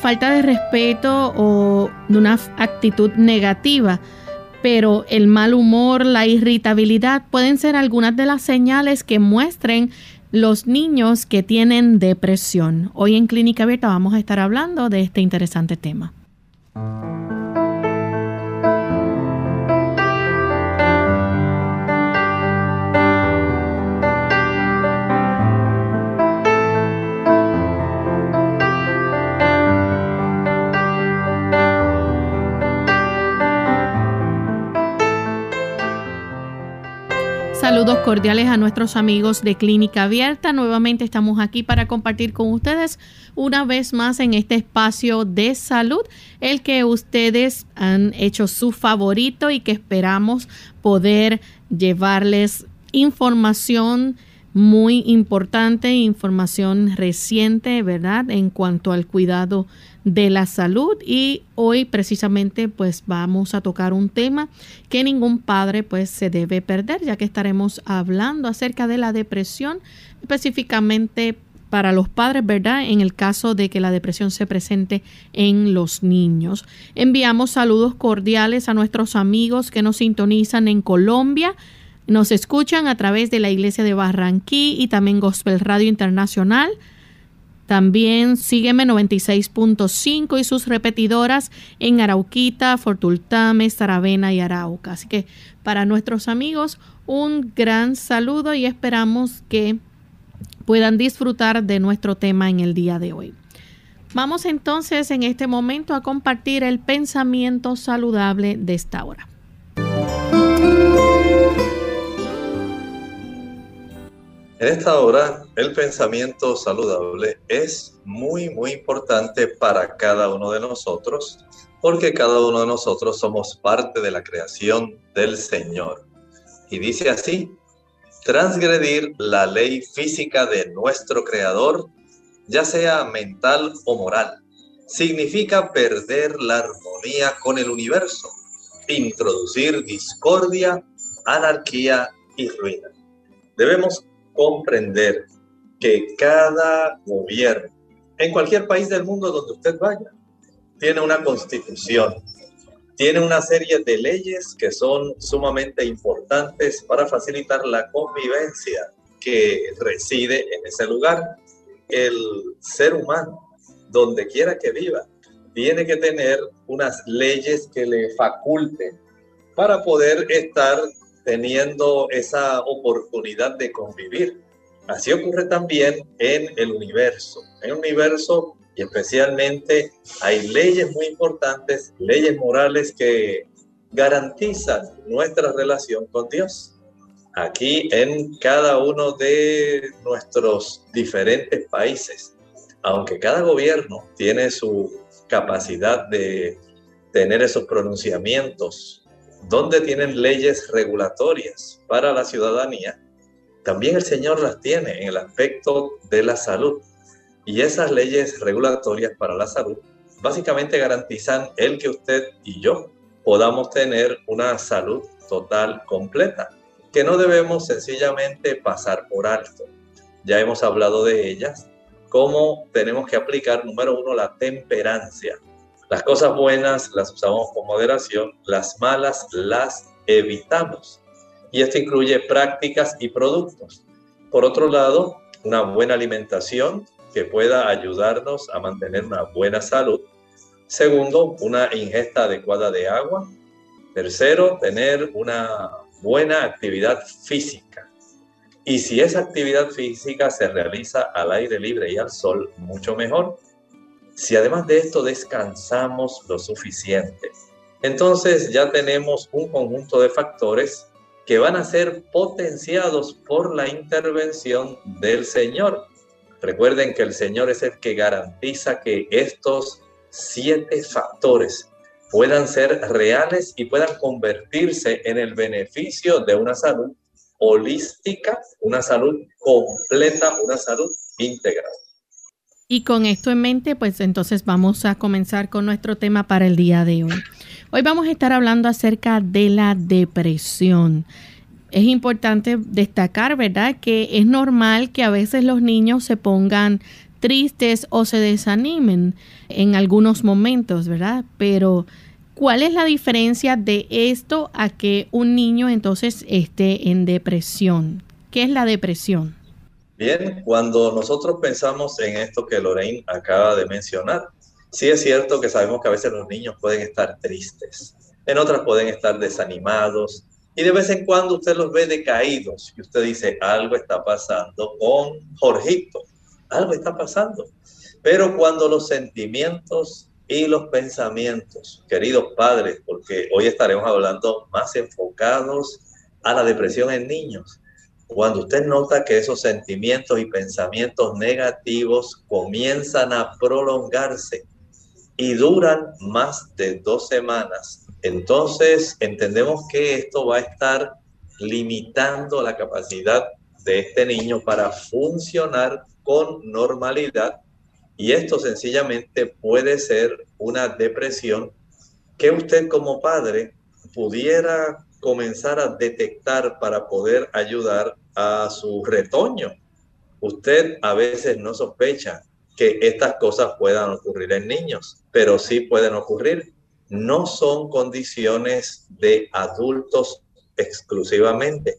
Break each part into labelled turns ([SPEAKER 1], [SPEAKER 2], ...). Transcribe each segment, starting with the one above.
[SPEAKER 1] Falta de respeto o de una actitud negativa, pero el mal humor, la irritabilidad pueden ser algunas de las señales que muestren los niños que tienen depresión. Hoy en Clínica Abierta vamos a estar hablando de este interesante tema. Cordiales a nuestros amigos de Clínica Abierta. Nuevamente estamos aquí para compartir con ustedes una vez más en este espacio de salud, el que ustedes han hecho su favorito y que esperamos poder llevarles información muy importante, información reciente, ¿verdad? En cuanto al cuidado de la salud y hoy precisamente pues vamos a tocar un tema que ningún padre pues se debe perder ya que estaremos hablando acerca de la depresión específicamente para los padres, ¿verdad? En el caso de que la depresión se presente en los niños. Enviamos saludos cordiales a nuestros amigos que nos sintonizan en Colombia, nos escuchan a través de la iglesia de Barranquí y también Gospel Radio Internacional. También sígueme 96.5 y sus repetidoras en Arauquita, Fortultame, Saravena y Arauca. Así que para nuestros amigos un gran saludo y esperamos que puedan disfrutar de nuestro tema en el día de hoy. Vamos entonces en este momento a compartir el pensamiento saludable de esta hora.
[SPEAKER 2] En esta hora, el pensamiento saludable es muy, muy importante para cada uno de nosotros, porque cada uno de nosotros somos parte de la creación del Señor. Y dice así, transgredir la ley física de nuestro Creador, ya sea mental o moral, significa perder la armonía con el universo, introducir discordia, anarquía y ruina. Debemos comprender que cada gobierno, en cualquier país del mundo donde usted vaya, tiene una constitución, tiene una serie de leyes que son sumamente importantes para facilitar la convivencia que reside en ese lugar. El ser humano, donde quiera que viva, tiene que tener unas leyes que le faculten para poder estar teniendo esa oportunidad de convivir. Así ocurre también en el universo. En el universo y especialmente hay leyes muy importantes, leyes morales que garantizan nuestra relación con Dios. Aquí en cada uno de nuestros diferentes países, aunque cada gobierno tiene su capacidad de tener esos pronunciamientos donde tienen leyes regulatorias para la ciudadanía, también el Señor las tiene en el aspecto de la salud. Y esas leyes regulatorias para la salud básicamente garantizan el que usted y yo podamos tener una salud total completa. que no debemos sencillamente pasar por alto. Ya hemos hablado de ellas, cómo tenemos que aplicar, número uno, la temperancia. Las cosas buenas las usamos con moderación, las malas las evitamos. Y esto incluye prácticas y productos. Por otro lado, una buena alimentación que pueda ayudarnos a mantener una buena salud. Segundo, una ingesta adecuada de agua. Tercero, tener una buena actividad física. Y si esa actividad física se realiza al aire libre y al sol, mucho mejor. Si además de esto descansamos lo suficiente, entonces ya tenemos un conjunto de factores que van a ser potenciados por la intervención del Señor. Recuerden que el Señor es el que garantiza que estos siete factores puedan ser reales y puedan convertirse en el beneficio de una salud holística, una salud completa, una salud integral.
[SPEAKER 1] Y con esto en mente, pues entonces vamos a comenzar con nuestro tema para el día de hoy. Hoy vamos a estar hablando acerca de la depresión. Es importante destacar, ¿verdad?, que es normal que a veces los niños se pongan tristes o se desanimen en algunos momentos, ¿verdad? Pero ¿cuál es la diferencia de esto a que un niño entonces esté en depresión? ¿Qué es la depresión?
[SPEAKER 2] Bien, cuando nosotros pensamos en esto que Lorraine acaba de mencionar, sí es cierto que sabemos que a veces los niños pueden estar tristes, en otras pueden estar desanimados, y de vez en cuando usted los ve decaídos y usted dice, algo está pasando con Jorgito, algo está pasando. Pero cuando los sentimientos y los pensamientos, queridos padres, porque hoy estaremos hablando más enfocados a la depresión en niños, cuando usted nota que esos sentimientos y pensamientos negativos comienzan a prolongarse y duran más de dos semanas, entonces entendemos que esto va a estar limitando la capacidad de este niño para funcionar con normalidad y esto sencillamente puede ser una depresión que usted como padre pudiera comenzar a detectar para poder ayudar a su retoño. Usted a veces no sospecha que estas cosas puedan ocurrir en niños, pero sí pueden ocurrir. No son condiciones de adultos exclusivamente.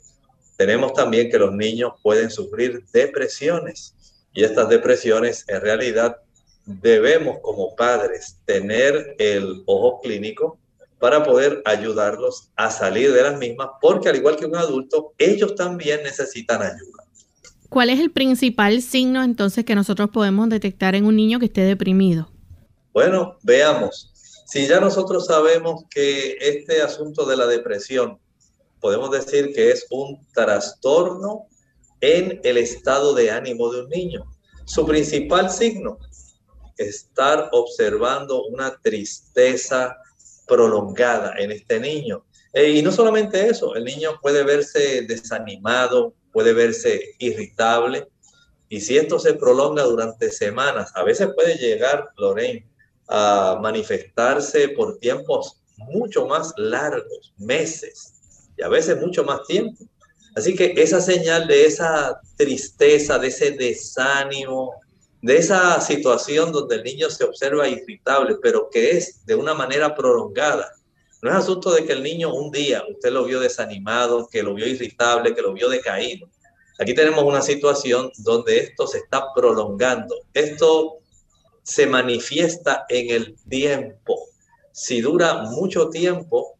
[SPEAKER 2] Tenemos también que los niños pueden sufrir depresiones y estas depresiones en realidad debemos como padres tener el ojo clínico para poder ayudarlos a salir de las mismas, porque al igual que un adulto, ellos también necesitan ayuda.
[SPEAKER 1] ¿Cuál es el principal signo entonces que nosotros podemos detectar en un niño que esté deprimido?
[SPEAKER 2] Bueno, veamos. Si ya nosotros sabemos que este asunto de la depresión, podemos decir que es un trastorno en el estado de ánimo de un niño. Su principal signo, estar observando una tristeza prolongada en este niño. Eh, y no solamente eso, el niño puede verse desanimado, puede verse irritable. Y si esto se prolonga durante semanas, a veces puede llegar, Lorraine, a manifestarse por tiempos mucho más largos, meses, y a veces mucho más tiempo. Así que esa señal de esa tristeza, de ese desánimo, de esa situación donde el niño se observa irritable, pero que es de una manera prolongada. No es asunto de que el niño un día usted lo vio desanimado, que lo vio irritable, que lo vio decaído. Aquí tenemos una situación donde esto se está prolongando. Esto se manifiesta en el tiempo. Si dura mucho tiempo,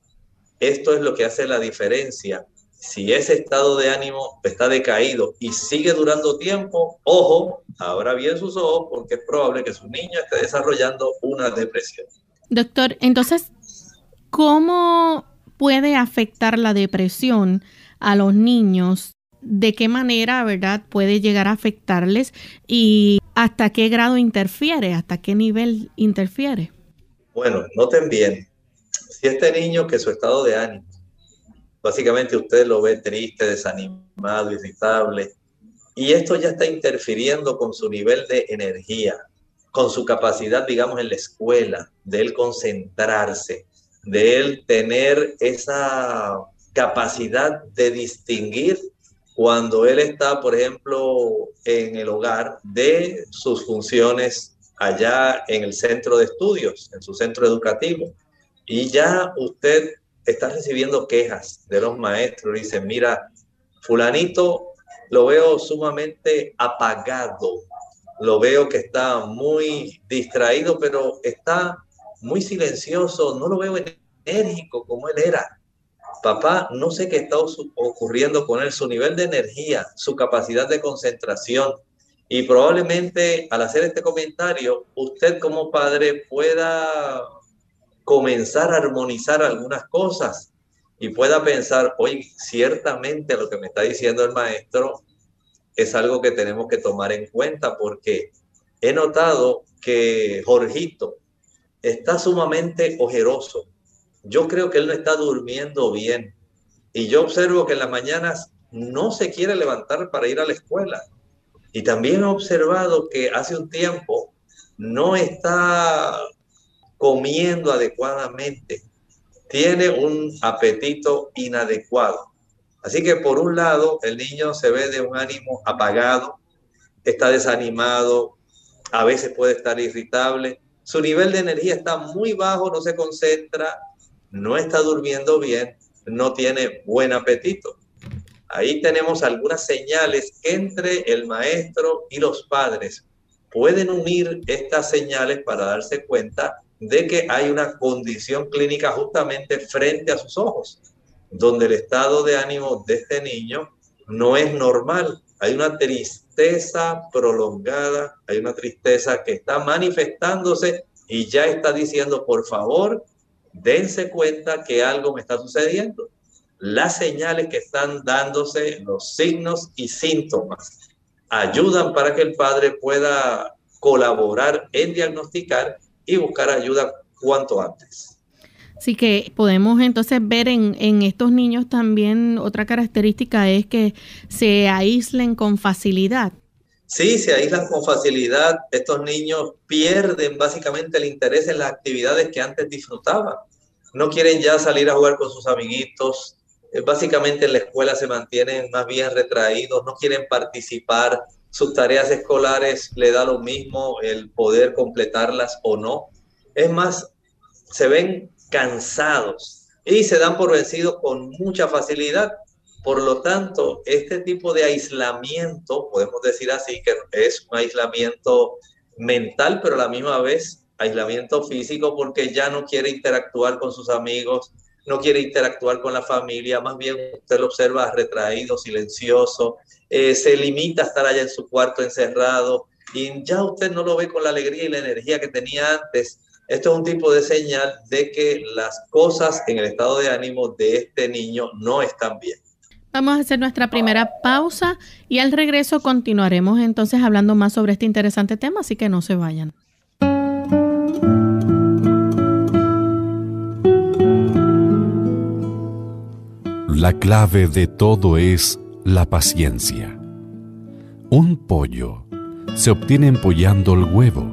[SPEAKER 2] esto es lo que hace la diferencia si ese estado de ánimo está decaído y sigue durando tiempo, ojo, abra bien sus ojos porque es probable que su niño esté desarrollando una depresión.
[SPEAKER 1] Doctor, entonces, ¿cómo puede afectar la depresión a los niños? ¿De qué manera, verdad, puede llegar a afectarles y hasta qué grado interfiere, hasta qué nivel interfiere?
[SPEAKER 2] Bueno, noten bien, si este niño que su estado de ánimo Básicamente usted lo ve triste, desanimado, irritable. Y esto ya está interfiriendo con su nivel de energía, con su capacidad, digamos, en la escuela, de él concentrarse, de él tener esa capacidad de distinguir cuando él está, por ejemplo, en el hogar de sus funciones allá en el centro de estudios, en su centro educativo. Y ya usted está recibiendo quejas de los maestros. Dicen, mira, fulanito lo veo sumamente apagado, lo veo que está muy distraído, pero está muy silencioso, no lo veo enérgico como él era. Papá, no sé qué está ocurriendo con él, su nivel de energía, su capacidad de concentración. Y probablemente al hacer este comentario, usted como padre pueda comenzar a armonizar algunas cosas y pueda pensar, hoy ciertamente lo que me está diciendo el maestro es algo que tenemos que tomar en cuenta porque he notado que Jorgito está sumamente ojeroso. Yo creo que él no está durmiendo bien y yo observo que en las mañanas no se quiere levantar para ir a la escuela. Y también he observado que hace un tiempo no está comiendo adecuadamente, tiene un apetito inadecuado. Así que por un lado, el niño se ve de un ánimo apagado, está desanimado, a veces puede estar irritable, su nivel de energía está muy bajo, no se concentra, no está durmiendo bien, no tiene buen apetito. Ahí tenemos algunas señales entre el maestro y los padres. Pueden unir estas señales para darse cuenta de que hay una condición clínica justamente frente a sus ojos, donde el estado de ánimo de este niño no es normal. Hay una tristeza prolongada, hay una tristeza que está manifestándose y ya está diciendo, por favor, dense cuenta que algo me está sucediendo. Las señales que están dándose, los signos y síntomas, ayudan para que el padre pueda colaborar en diagnosticar y buscar ayuda cuanto antes.
[SPEAKER 1] Así que podemos entonces ver en, en, estos niños también otra característica es que se aíslen con facilidad.
[SPEAKER 2] Sí, se aíslan con facilidad. Estos niños pierden básicamente el interés en las actividades que antes disfrutaban. No quieren ya salir a jugar con sus amiguitos. Eh, básicamente en la escuela se mantienen más bien retraídos, no quieren participar sus tareas escolares le da lo mismo el poder completarlas o no. Es más, se ven cansados y se dan por vencidos con mucha facilidad. Por lo tanto, este tipo de aislamiento, podemos decir así, que es un aislamiento mental, pero a la misma vez aislamiento físico porque ya no quiere interactuar con sus amigos, no quiere interactuar con la familia, más bien usted lo observa retraído, silencioso, eh, se limita a estar allá en su cuarto encerrado y ya usted no lo ve con la alegría y la energía que tenía antes. Esto es un tipo de señal de que las cosas en el estado de ánimo de este niño no están bien.
[SPEAKER 1] Vamos a hacer nuestra primera pausa y al regreso continuaremos entonces hablando más sobre este interesante tema, así que no se vayan.
[SPEAKER 3] La clave de todo es la paciencia. Un pollo se obtiene empollando el huevo,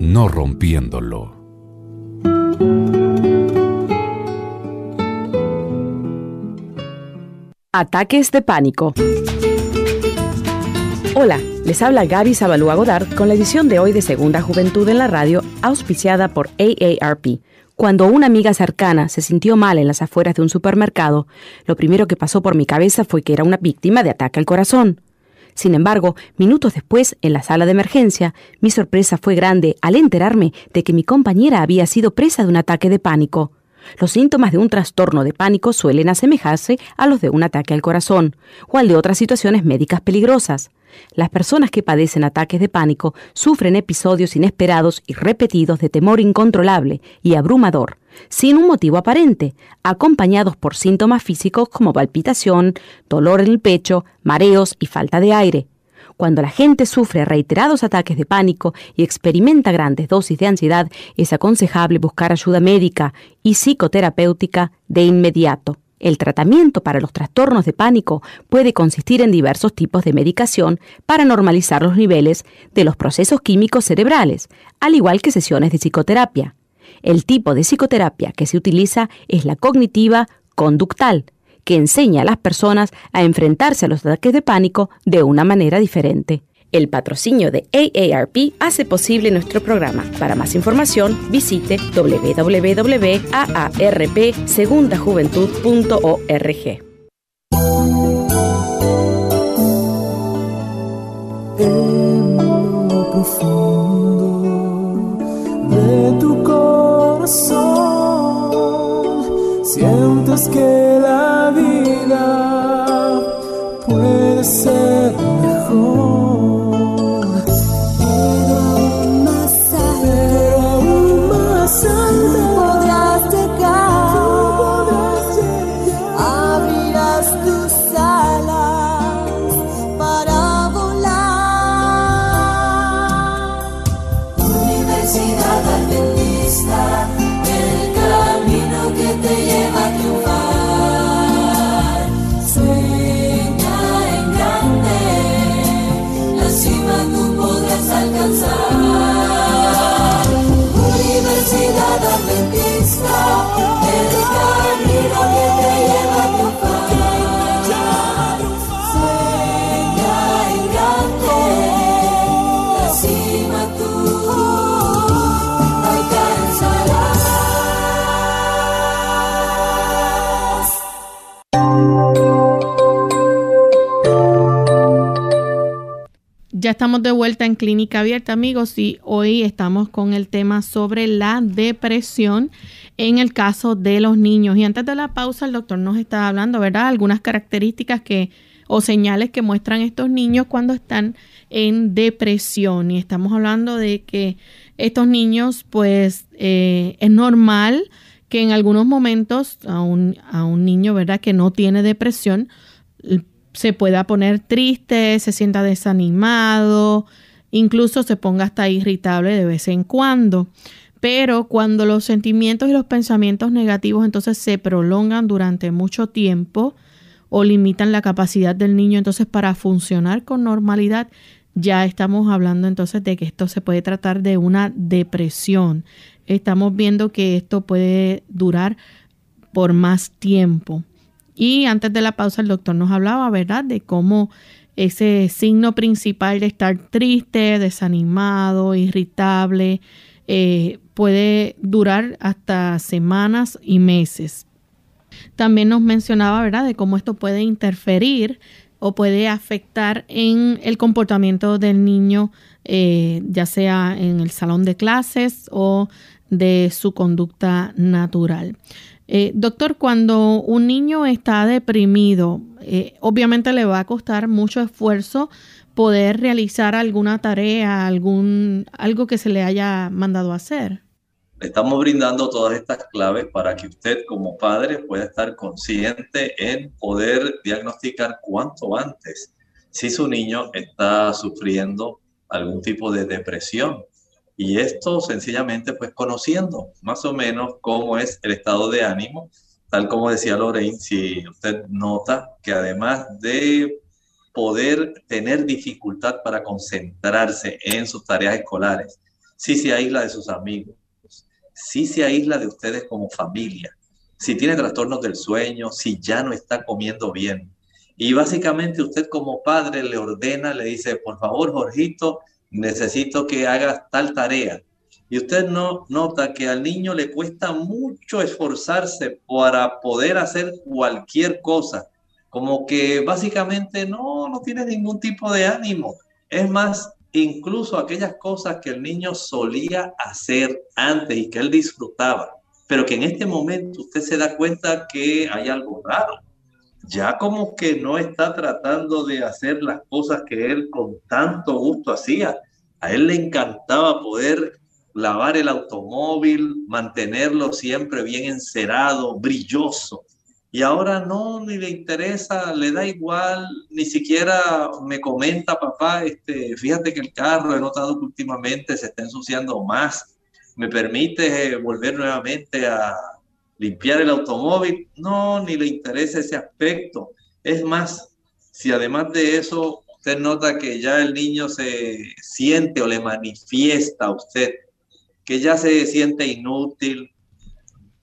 [SPEAKER 3] no rompiéndolo.
[SPEAKER 4] Ataques de pánico. Hola, les habla Gaby Zabalúa Godard con la edición de hoy de Segunda Juventud en la Radio, auspiciada por AARP cuando una amiga cercana se sintió mal en las afueras de un supermercado, lo primero que pasó por mi cabeza fue que era una víctima de ataque al corazón. Sin embargo, minutos después, en la sala de emergencia, mi sorpresa fue grande al enterarme de que mi compañera había sido presa de un ataque de pánico. Los síntomas de un trastorno de pánico suelen asemejarse a los de un ataque al corazón o al de otras situaciones médicas peligrosas. Las personas que padecen ataques de pánico sufren episodios inesperados y repetidos de temor incontrolable y abrumador, sin un motivo aparente, acompañados por síntomas físicos como palpitación, dolor en el pecho, mareos y falta de aire. Cuando la gente sufre reiterados ataques de pánico y experimenta grandes dosis de ansiedad, es aconsejable buscar ayuda médica y psicoterapéutica de inmediato. El tratamiento para los trastornos de pánico puede consistir en diversos tipos de medicación para normalizar los niveles de los procesos químicos cerebrales, al igual que sesiones de psicoterapia. El tipo de psicoterapia que se utiliza es la cognitiva conductal, que enseña a las personas a enfrentarse a los ataques de pánico de una manera diferente. El patrocinio de AARP hace posible nuestro programa. Para más información, visite www.aarpsegundajuventud.org.
[SPEAKER 5] En profundo de tu corazón, sientes que la vida puede ser mejor.
[SPEAKER 1] Ya estamos de vuelta en Clínica Abierta, amigos, y hoy estamos con el tema sobre la depresión en el caso de los niños. Y antes de la pausa, el doctor nos está hablando, ¿verdad? Algunas características que o señales que muestran estos niños cuando están en depresión. Y estamos hablando de que estos niños, pues, eh, es normal que en algunos momentos a un, a un niño, ¿verdad?, que no tiene depresión, se pueda poner triste, se sienta desanimado, incluso se ponga hasta irritable de vez en cuando. Pero cuando los sentimientos y los pensamientos negativos entonces se prolongan durante mucho tiempo o limitan la capacidad del niño entonces para funcionar con normalidad, ya estamos hablando entonces de que esto se puede tratar de una depresión. Estamos viendo que esto puede durar por más tiempo. Y antes de la pausa el doctor nos hablaba, ¿verdad?, de cómo ese signo principal de estar triste, desanimado, irritable, eh, puede durar hasta semanas y meses. También nos mencionaba, ¿verdad?, de cómo esto puede interferir o puede afectar en el comportamiento del niño, eh, ya sea en el salón de clases o de su conducta natural. Eh, doctor, cuando un niño está deprimido, eh, obviamente le va a costar mucho esfuerzo poder realizar alguna tarea, algún, algo que se le haya mandado hacer.
[SPEAKER 2] Estamos brindando todas estas claves para que usted como padre pueda estar consciente en poder diagnosticar cuanto antes si su niño está sufriendo algún tipo de depresión y esto sencillamente pues conociendo más o menos cómo es el estado de ánimo, tal como decía Lorraine, si usted nota que además de poder tener dificultad para concentrarse en sus tareas escolares, si se aísla de sus amigos, si se aísla de ustedes como familia, si tiene trastornos del sueño, si ya no está comiendo bien. Y básicamente usted como padre le ordena, le dice, por favor, Jorgito, necesito que hagas tal tarea. Y usted no nota que al niño le cuesta mucho esforzarse para poder hacer cualquier cosa, como que básicamente no, no tiene ningún tipo de ánimo. Es más, incluso aquellas cosas que el niño solía hacer antes y que él disfrutaba, pero que en este momento usted se da cuenta que hay algo raro ya como que no está tratando de hacer las cosas que él con tanto gusto hacía. A él le encantaba poder lavar el automóvil, mantenerlo siempre bien encerado, brilloso. Y ahora no, ni le interesa, le da igual, ni siquiera me comenta, papá, este, fíjate que el carro he notado que últimamente se está ensuciando más. ¿Me permite volver nuevamente a, limpiar el automóvil, no, ni le interesa ese aspecto. Es más, si además de eso usted nota que ya el niño se siente o le manifiesta a usted que ya se siente inútil,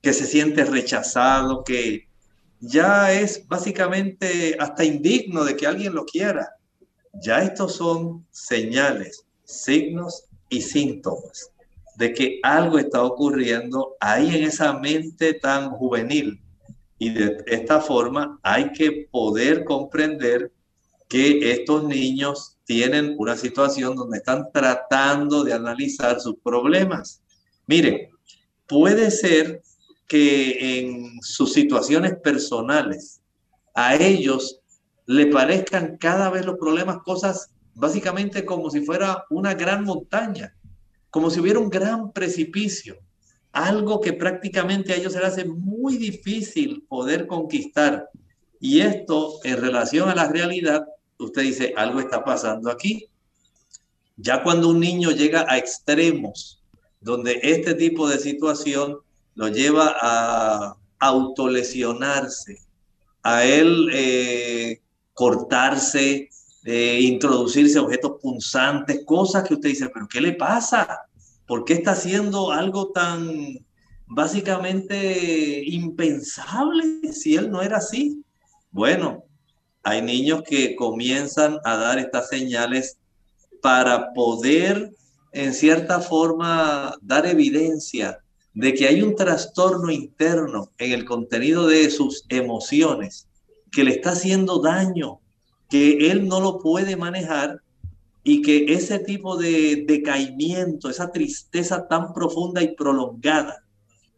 [SPEAKER 2] que se siente rechazado, que ya es básicamente hasta indigno de que alguien lo quiera. Ya estos son señales, signos y síntomas de que algo está ocurriendo ahí en esa mente tan juvenil. Y de esta forma hay que poder comprender que estos niños tienen una situación donde están tratando de analizar sus problemas. Miren, puede ser que en sus situaciones personales a ellos le parezcan cada vez los problemas cosas básicamente como si fuera una gran montaña, como si hubiera un gran precipicio, algo que prácticamente a ellos se les hace muy difícil poder conquistar. Y esto en relación a la realidad, usted dice, algo está pasando aquí. Ya cuando un niño llega a extremos, donde este tipo de situación lo lleva a autolesionarse, a él eh, cortarse, eh, introducirse objetos punzantes, cosas que usted dice, pero ¿qué le pasa? ¿Por qué está haciendo algo tan básicamente impensable si él no era así? Bueno, hay niños que comienzan a dar estas señales para poder, en cierta forma, dar evidencia de que hay un trastorno interno en el contenido de sus emociones que le está haciendo daño, que él no lo puede manejar y que ese tipo de decaimiento, esa tristeza tan profunda y prolongada,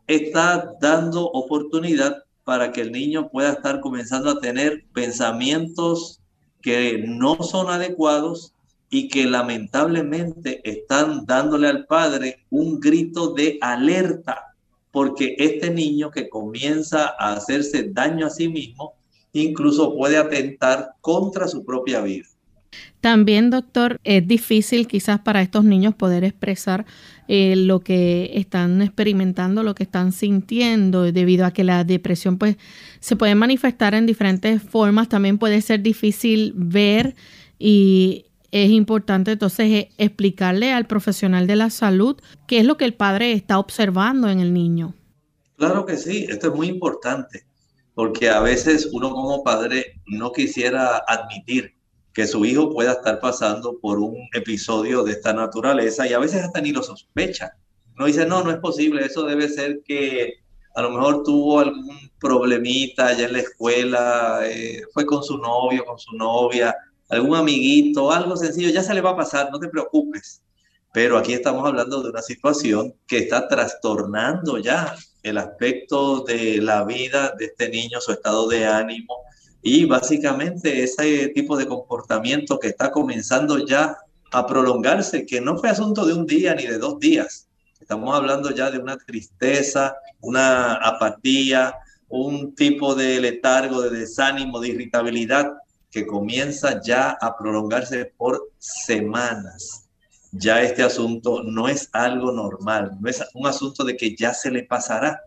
[SPEAKER 2] está dando oportunidad para que el niño pueda estar comenzando a tener pensamientos que no son adecuados y que lamentablemente están dándole al padre un grito de alerta, porque este niño que comienza a hacerse daño a sí mismo, incluso puede atentar contra su propia vida.
[SPEAKER 1] También, doctor, es difícil quizás para estos niños poder expresar eh, lo que están experimentando, lo que están sintiendo, debido a que la depresión pues se puede manifestar en diferentes formas. También puede ser difícil ver y es importante entonces eh, explicarle al profesional de la salud qué es lo que el padre está observando en el niño.
[SPEAKER 2] Claro que sí, esto es muy importante, porque a veces uno como padre no quisiera admitir que su hijo pueda estar pasando por un episodio de esta naturaleza y a veces hasta ni lo sospecha. No dice, no, no es posible, eso debe ser que a lo mejor tuvo algún problemita allá en la escuela, eh, fue con su novio, con su novia, algún amiguito, algo sencillo, ya se le va a pasar, no te preocupes. Pero aquí estamos hablando de una situación que está trastornando ya el aspecto de la vida de este niño, su estado de ánimo y básicamente ese tipo de comportamiento que está comenzando ya a prolongarse, que no fue asunto de un día ni de dos días. Estamos hablando ya de una tristeza, una apatía, un tipo de letargo, de desánimo, de irritabilidad que comienza ya a prolongarse por semanas. Ya este asunto no es algo normal, no es un asunto de que ya se le pasará.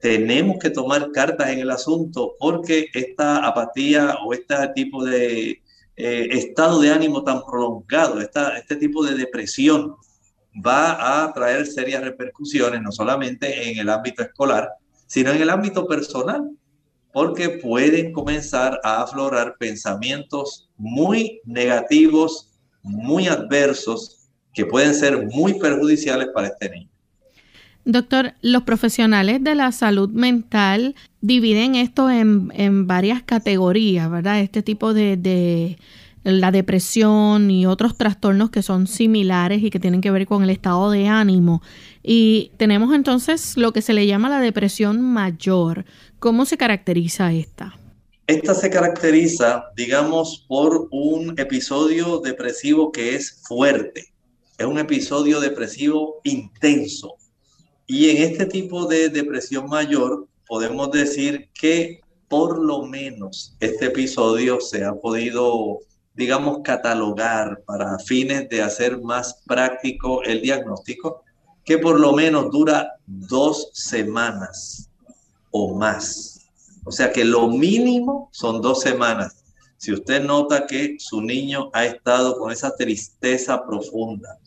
[SPEAKER 2] Tenemos que tomar cartas en el asunto porque esta apatía o este tipo de eh, estado de ánimo tan prolongado, esta, este tipo de depresión, va a traer serias repercusiones, no solamente en el ámbito escolar, sino en el ámbito personal porque pueden comenzar a aflorar pensamientos muy negativos, muy adversos, que pueden ser muy perjudiciales para este niño.
[SPEAKER 1] Doctor, los profesionales de la salud mental dividen esto en, varias categorías, ¿verdad? Este tipo de, de, la depresión y otros trastornos que son similares y que tienen que ver con el estado de ánimo. Y tenemos entonces lo que se le llama la depresión mayor. ¿Cómo se caracteriza esta?
[SPEAKER 2] Esta se caracteriza, digamos, por un episodio depresivo que es fuerte. Es un episodio depresivo intenso. Y en este tipo de depresión mayor podemos decir que por lo menos este episodio se ha podido, digamos, catalogar para fines de hacer más práctico el diagnóstico, que por lo menos dura dos semanas o más. O sea que lo mínimo son dos semanas. Si usted nota que su niño ha estado con esa tristeza profunda,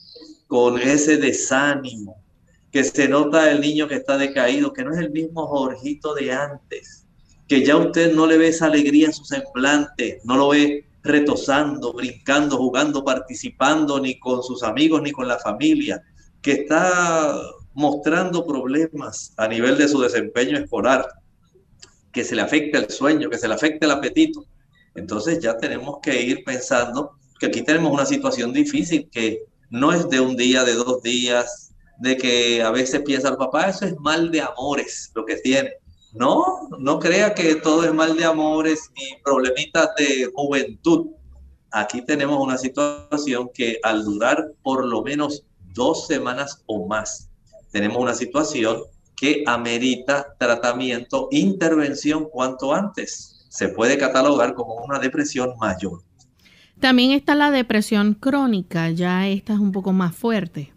[SPEAKER 2] con ese desánimo, que se nota el niño que está decaído, que no es el mismo Jorgito de antes, que ya usted no le ve esa alegría en su semblante, no lo ve retosando, brincando, jugando, participando, ni con sus amigos, ni con la familia, que está mostrando problemas a nivel de su desempeño escolar, que se le afecta el sueño, que se le afecta el apetito. Entonces ya tenemos que ir pensando que aquí tenemos una situación difícil que no es de un día, de dos días, de que a veces piensa el papá, eso es mal de amores lo que tiene. No, no crea que todo es mal de amores y problemitas de juventud. Aquí tenemos una situación que al durar por lo menos dos semanas o más, tenemos una situación que amerita tratamiento, intervención cuanto antes. Se puede catalogar como una depresión mayor.
[SPEAKER 1] También está la depresión crónica, ya esta es un poco más fuerte.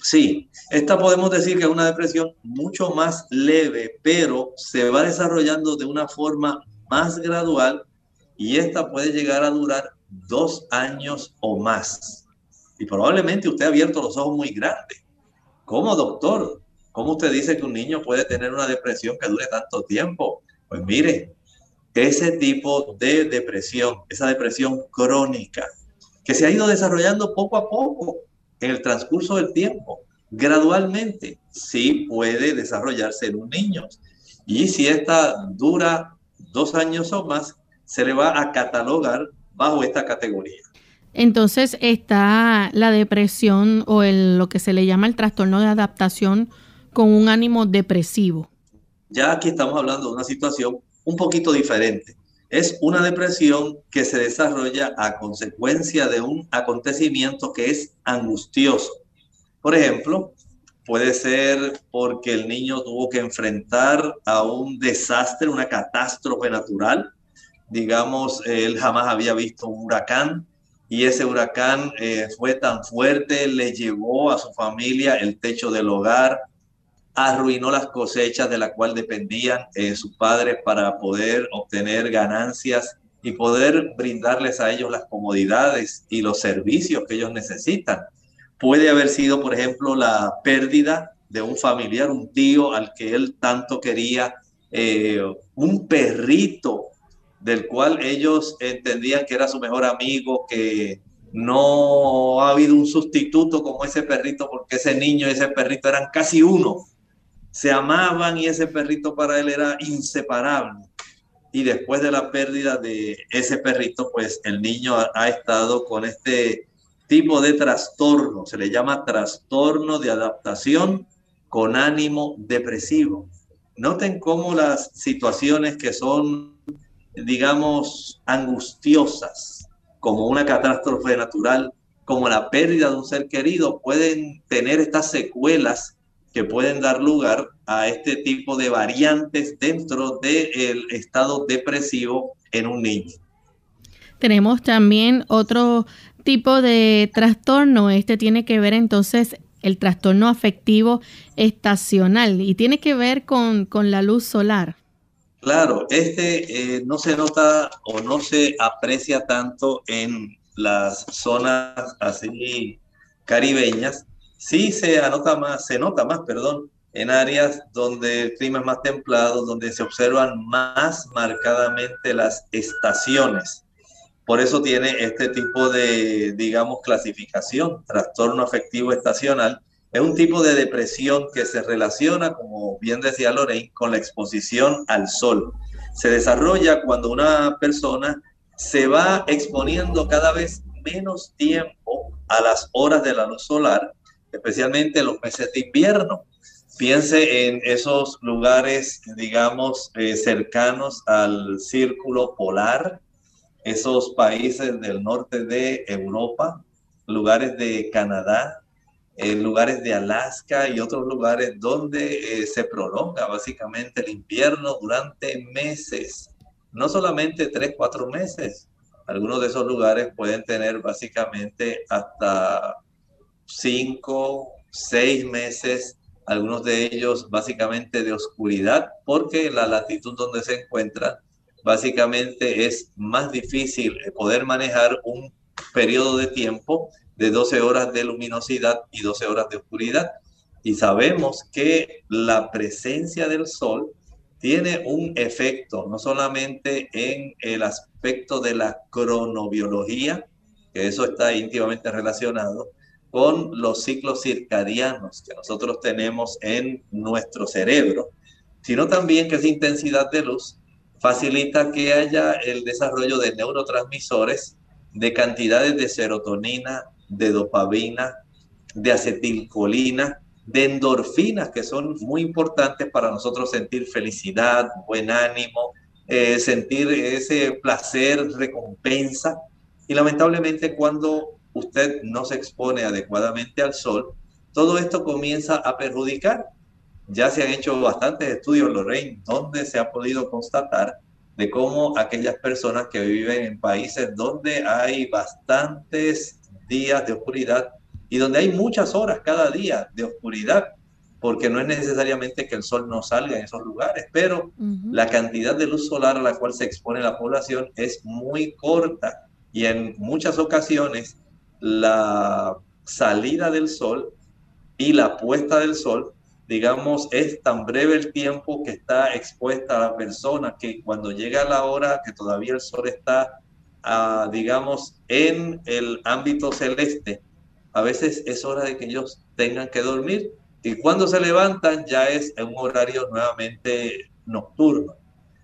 [SPEAKER 2] Sí, esta podemos decir que es una depresión mucho más leve, pero se va desarrollando de una forma más gradual y esta puede llegar a durar dos años o más. Y probablemente usted ha abierto los ojos muy grandes. ¿Cómo, doctor? ¿Cómo usted dice que un niño puede tener una depresión que dure tanto tiempo? Pues mire, ese tipo de depresión, esa depresión crónica, que se ha ido desarrollando poco a poco en el transcurso del tiempo, gradualmente, sí puede desarrollarse en un niño. Y si esta dura dos años o más, se le va a catalogar bajo esta categoría.
[SPEAKER 1] Entonces está la depresión o el, lo que se le llama el trastorno de adaptación con un ánimo depresivo.
[SPEAKER 2] Ya aquí estamos hablando de una situación un poquito diferente. Es una depresión que se desarrolla a consecuencia de un acontecimiento que es angustioso. Por ejemplo, puede ser porque el niño tuvo que enfrentar a un desastre, una catástrofe natural. Digamos, él jamás había visto un huracán y ese huracán eh, fue tan fuerte, le llevó a su familia el techo del hogar, arruinó las cosechas de la cual dependían eh, sus padres para poder obtener ganancias y poder brindarles a ellos las comodidades y los servicios que ellos necesitan. Puede haber sido, por ejemplo, la pérdida de un familiar, un tío al que él tanto quería, eh, un perrito del cual ellos entendían que era su mejor amigo, que no ha habido un sustituto como ese perrito, porque ese niño y ese perrito eran casi uno se amaban y ese perrito para él era inseparable. Y después de la pérdida de ese perrito, pues el niño ha, estado con este tipo de trastorno, se le llama trastorno de adaptación con ánimo depresivo. Noten cómo las situaciones que son, digamos, angustiosas, como una catástrofe natural, como la pérdida de un ser querido, pueden tener estas secuelas que pueden dar lugar a este tipo de variantes dentro del estado depresivo en un niño.
[SPEAKER 1] Tenemos también otro tipo de trastorno. Este tiene que ver entonces el trastorno afectivo estacional y tiene que ver con, la luz solar.
[SPEAKER 2] Claro, este eh, no se nota o no se aprecia tanto en las zonas así caribeñas, sí se anota más, se nota más, perdón, en áreas donde el clima es más templado, donde se observan más marcadamente las estaciones. Por eso tiene este tipo de, digamos, clasificación, trastorno afectivo estacional. Es un tipo de depresión que se relaciona, como bien decía Lorraine, con la exposición al sol. Se desarrolla cuando una persona se va exponiendo cada vez menos tiempo a las horas de la luz solar especialmente en los meses de invierno. Piense en esos lugares, digamos, eh, cercanos al círculo polar, esos países del norte de Europa, lugares de Canadá, eh, lugares de Alaska y otros lugares donde eh, se prolonga básicamente el invierno durante meses, no solamente tres, cuatro meses. Algunos de esos lugares pueden tener básicamente hasta cinco, seis meses, algunos de ellos básicamente de oscuridad, porque la latitud donde se encuentra básicamente es más difícil poder manejar un periodo de tiempo de 12 horas de luminosidad y 12 horas de oscuridad. Y sabemos que la presencia del sol tiene un efecto no solamente en el aspecto de la cronobiología, que eso está íntimamente relacionado con los ciclos circadianos que nosotros tenemos en nuestro cerebro, sino también que esa intensidad de luz facilita que haya el desarrollo de neurotransmisores de cantidades de serotonina, de dopamina, de acetilcolina, de endorfinas, que son muy importantes para nosotros sentir felicidad, buen ánimo, eh, sentir ese placer, recompensa. Y lamentablemente cuando usted no se expone adecuadamente al sol, todo esto comienza a perjudicar. Ya se han hecho bastantes estudios, Lorraine, donde se ha podido constatar de cómo aquellas personas que viven en países donde hay bastantes días de oscuridad y donde hay muchas horas cada día de oscuridad, porque no es necesariamente que el sol no salga en esos lugares, pero la cantidad de luz solar a la cual se expone la población es muy corta y en muchas ocasiones la salida del sol y la puesta del sol, digamos, es tan breve el tiempo que está expuesta la persona que cuando llega la hora que todavía el sol está, ah, digamos, en el ámbito celeste, a veces es hora de que ellos tengan que dormir y cuando se levantan ya es un horario nuevamente nocturno.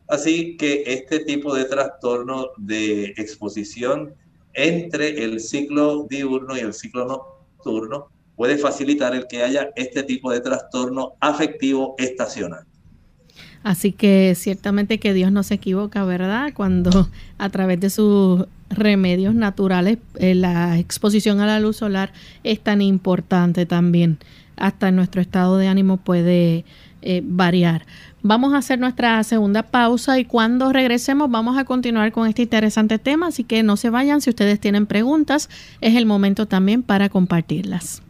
[SPEAKER 2] Así que este tipo de trastorno de exposición entre el ciclo diurno y el ciclo nocturno puede facilitar el que haya este tipo de trastorno afectivo estacional.
[SPEAKER 1] Así que ciertamente que Dios no se equivoca, ¿verdad? Cuando a través de sus remedios naturales eh, la exposición a la luz solar es tan importante también. Hasta nuestro estado de ánimo puede eh, variar. Vamos a hacer nuestra segunda pausa y cuando regresemos vamos a continuar con este interesante tema, así que no se vayan, si ustedes tienen preguntas, es el momento también para compartirlas.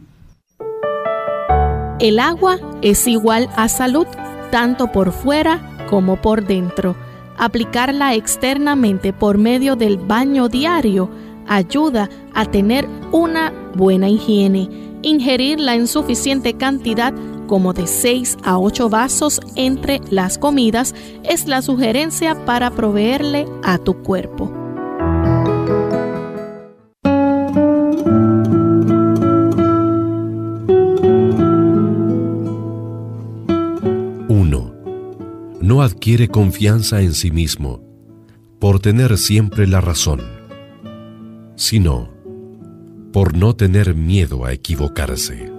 [SPEAKER 1] El agua es igual a salud, tanto por fuera como por dentro. Aplicarla externamente por medio del baño diario ayuda a tener una buena higiene. Ingerirla en suficiente cantidad como de 6 a 8 vasos entre las comidas es la sugerencia para proveerle a tu cuerpo.
[SPEAKER 3] No adquiere confianza en sí mismo por tener siempre la razón, sino por no tener miedo a equivocarse.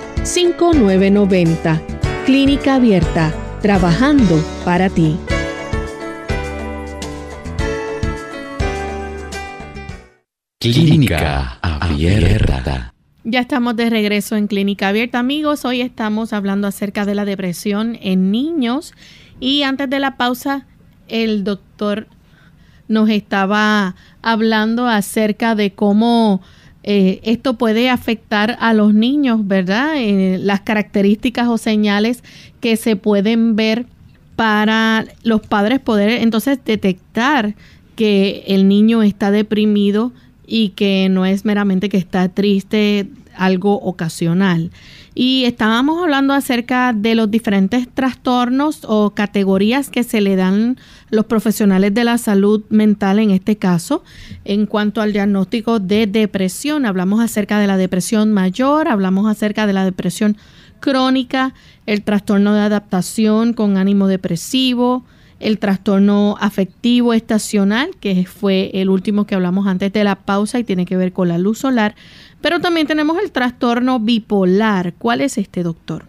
[SPEAKER 1] 5990. Clínica Abierta, trabajando para ti.
[SPEAKER 6] Clínica Abierta.
[SPEAKER 1] Ya estamos de regreso en Clínica Abierta, amigos. Hoy estamos hablando acerca de la depresión en niños. Y antes de la pausa, el doctor nos estaba hablando acerca de cómo eh, esto puede afectar a los niños, ¿verdad? Eh, las características o señales que se pueden ver para los padres poder entonces detectar que el niño está deprimido y que no es meramente que está triste, algo ocasional. Y estábamos hablando acerca de los diferentes trastornos o categorías que se le dan los profesionales de la salud mental en este caso. En cuanto al diagnóstico de depresión, hablamos acerca de la depresión mayor, hablamos acerca de la depresión crónica, el trastorno de adaptación con ánimo depresivo, el trastorno afectivo estacional, que fue el último que hablamos antes de la pausa y tiene que ver con la luz solar, pero también tenemos el trastorno bipolar. ¿Cuál es este, doctor?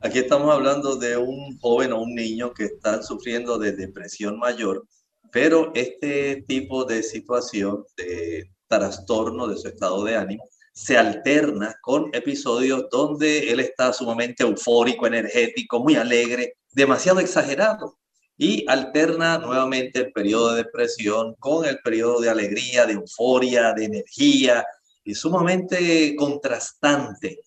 [SPEAKER 2] Aquí estamos hablando de un joven o un niño que está sufriendo de depresión mayor, pero este tipo de situación de trastorno de su estado de ánimo se alterna con episodios donde él está sumamente eufórico, energético, muy alegre, demasiado exagerado. Y alterna nuevamente el periodo de depresión con el periodo de alegría, de euforia, de energía, y sumamente contrastante.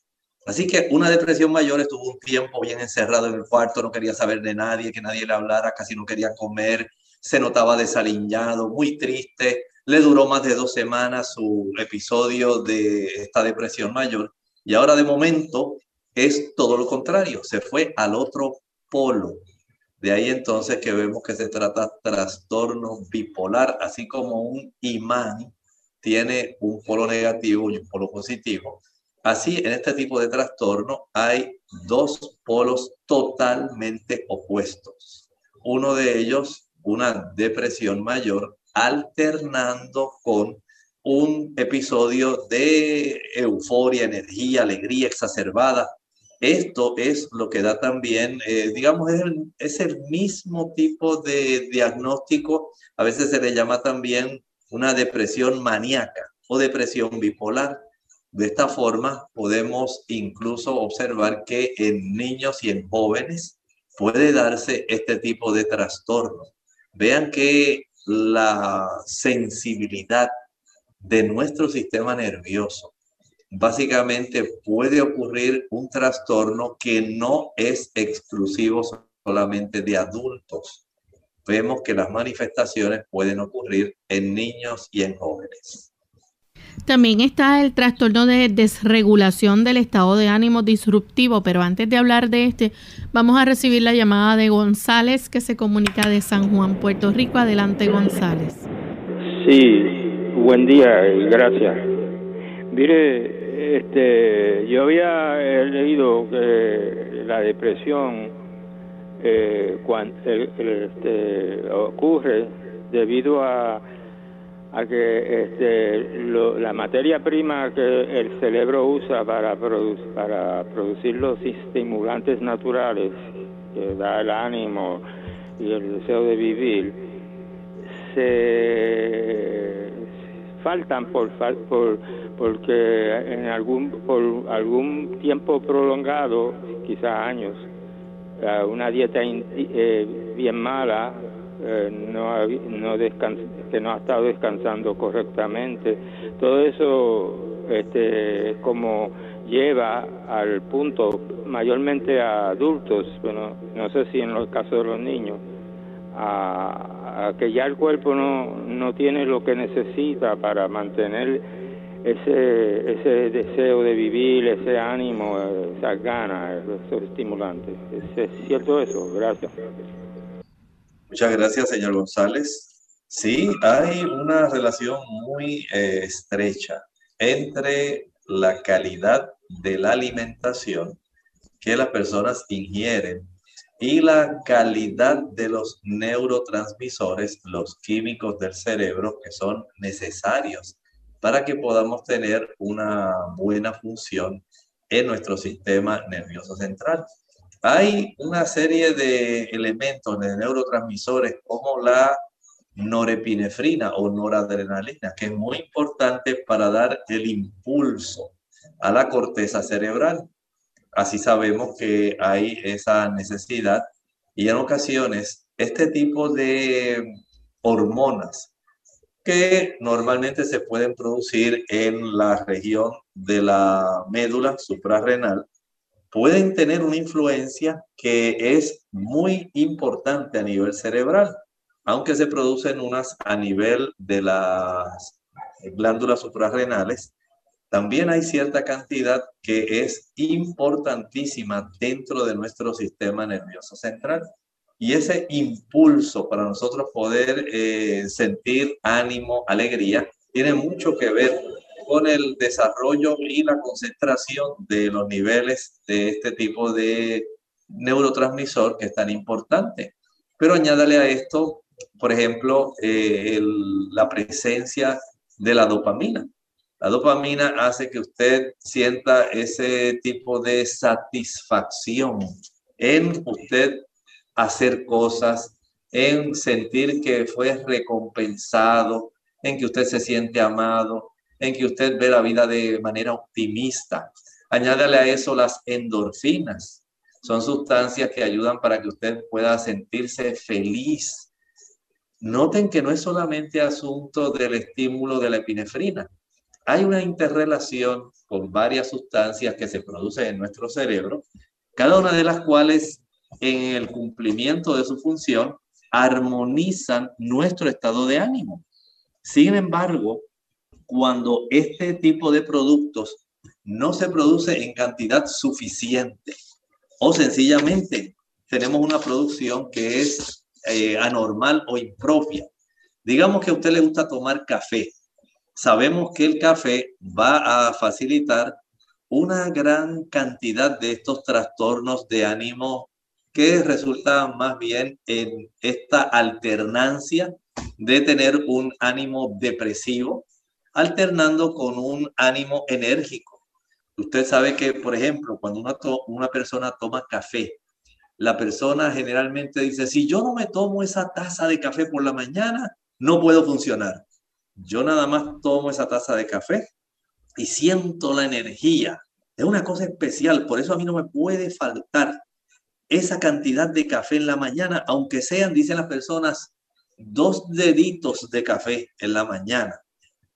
[SPEAKER 2] Así que una depresión mayor estuvo un tiempo bien encerrado en el cuarto, no quería saber de nadie, que nadie le hablara, casi no quería comer, se notaba desaliñado, muy triste. Le duró más de dos semanas su episodio de esta depresión mayor y ahora de momento es todo lo contrario, se fue al otro polo. De ahí entonces que vemos que se trata trastorno bipolar, así como un imán tiene un polo negativo y un polo positivo. Así, en este tipo de trastorno hay dos polos totalmente opuestos. Uno de ellos, una depresión mayor, alternando con un episodio de euforia, energía, alegría exacerbada. Esto es lo que da también, eh, digamos, es el, es el mismo tipo de diagnóstico. A veces se le llama también una depresión maníaca o depresión bipolar. De esta forma podemos incluso observar que en niños y en jóvenes puede darse este tipo de trastorno. Vean que la sensibilidad de nuestro sistema nervioso básicamente puede ocurrir un trastorno que no es exclusivo solamente de adultos vemos que las manifestaciones pueden ocurrir en niños y en jóvenes.
[SPEAKER 1] También está el trastorno de desregulación del estado de ánimo disruptivo, pero antes de hablar de este, vamos a recibir la llamada de González que se comunica de San Juan, Puerto Rico. Adelante, González.
[SPEAKER 7] Sí, buen día y gracias. Mire, este, yo había leído que la depresión eh, cuando este, ocurre debido a, a que este, la materia prima que el cerebro usa para, para producir los estimulantes naturales que da el ánimo y el deseo de vivir se faltan por, por porque en algún por algún tiempo prolongado quizás años una dieta eh, bien mala, eh, no, no que no ha estado descansando correctamente, todo eso este, es como lleva al punto, mayormente a adultos, bueno, no sé si en el caso de los niños, a, que ya el cuerpo no, no tiene lo que necesita para mantener ese, ese deseo de vivir, ese ánimo, esa ganas, esos estimulantes. ¿Es, cierto eso? Gracias.
[SPEAKER 2] Muchas gracias, señor González. Sí, hay una relación muy eh, estrecha entre la calidad de la alimentación que las personas ingieren y la calidad de los neurotransmisores, los químicos del cerebro que son necesarios para que podamos tener una buena función en nuestro sistema nervioso central. Hay una serie de elementos de neurotransmisores como la norepinefrina o noradrenalina, que es muy importante para dar el impulso a la corteza cerebral. Así sabemos que hay esa necesidad. Y en ocasiones este tipo de hormonas que normalmente se pueden producir en la región de la médula suprarrenal, pueden tener una influencia que es muy importante a nivel cerebral, aunque se producen unas a nivel de las glándulas suprarrenales, también hay cierta cantidad que es importantísima dentro de nuestro sistema nervioso central. Y ese impulso para nosotros poder eh, sentir ánimo, alegría, tiene mucho que ver con el desarrollo y la concentración de los niveles de este tipo de neurotransmisor que es tan importante. Pero añádale a esto, por ejemplo, eh, la presencia de la dopamina. La dopamina hace que usted sienta ese tipo de satisfacción en usted hacer cosas, en sentir que fue recompensado, en que usted se siente amado, en que usted ve la vida de manera optimista. Añádale a eso las endorfinas. Son sustancias que ayudan para que usted pueda sentirse feliz. Noten que no es solamente asunto del estímulo de la epinefrina. Hay una interrelación con varias sustancias que se producen en nuestro cerebro, cada una de las cuales en el cumplimiento de su función armonizan nuestro estado de ánimo. Sin embargo, cuando este tipo de productos no se produce en cantidad suficiente o sencillamente tenemos una producción que es eh, anormal o impropia. Digamos que a usted le gusta tomar café. Sabemos que el café va a facilitar una gran cantidad de estos trastornos de ánimo que resulta más bien en esta alternancia de tener un ánimo depresivo, alternando con un ánimo enérgico. Usted sabe que, por ejemplo, cuando una persona toma café, la persona generalmente dice, si yo no me tomo esa taza de café por la mañana, no puedo funcionar. Yo nada más tomo esa taza de café y siento la energía. Es una cosa especial, por eso a mí no me puede faltar esa cantidad de café en la mañana, aunque sean, dicen las personas, dos deditos de café en la mañana,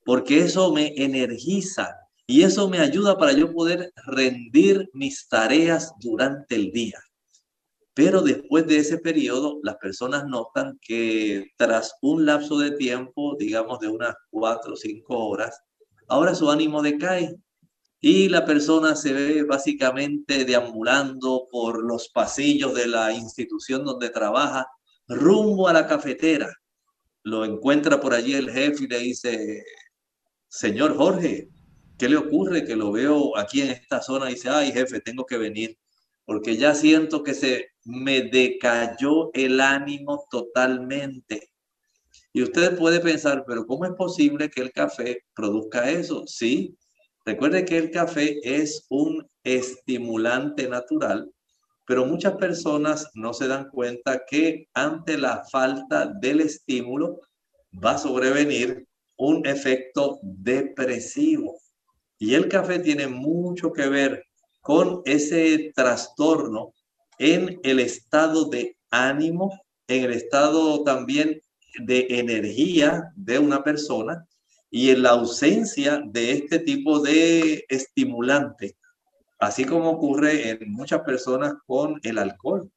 [SPEAKER 2] porque eso me energiza y eso me ayuda para yo poder rendir mis tareas durante el día. Pero después de ese periodo, las personas notan que tras un lapso de tiempo, digamos de unas cuatro o cinco horas, ahora su ánimo decae y la persona se ve básicamente deambulando por los pasillos de la institución donde trabaja, rumbo a la cafetera. Lo encuentra por allí el jefe y le dice, señor Jorge, ¿qué le ocurre? Que lo veo aquí en esta zona. Y dice, ay jefe, tengo que venir porque ya siento que se me decayó el ánimo totalmente. Y usted puede pensar, pero ¿cómo es posible que el café produzca eso? Sí, Recuerde que el café es un estimulante natural, pero muchas personas no se dan cuenta que ante la falta del estímulo va a sobrevenir un efecto depresivo. Y el café tiene mucho que ver con ese trastorno en el estado de ánimo, en el estado también de energía de una persona y en la ausencia de este tipo de estimulante, así como ocurre en muchas personas con el alcohol.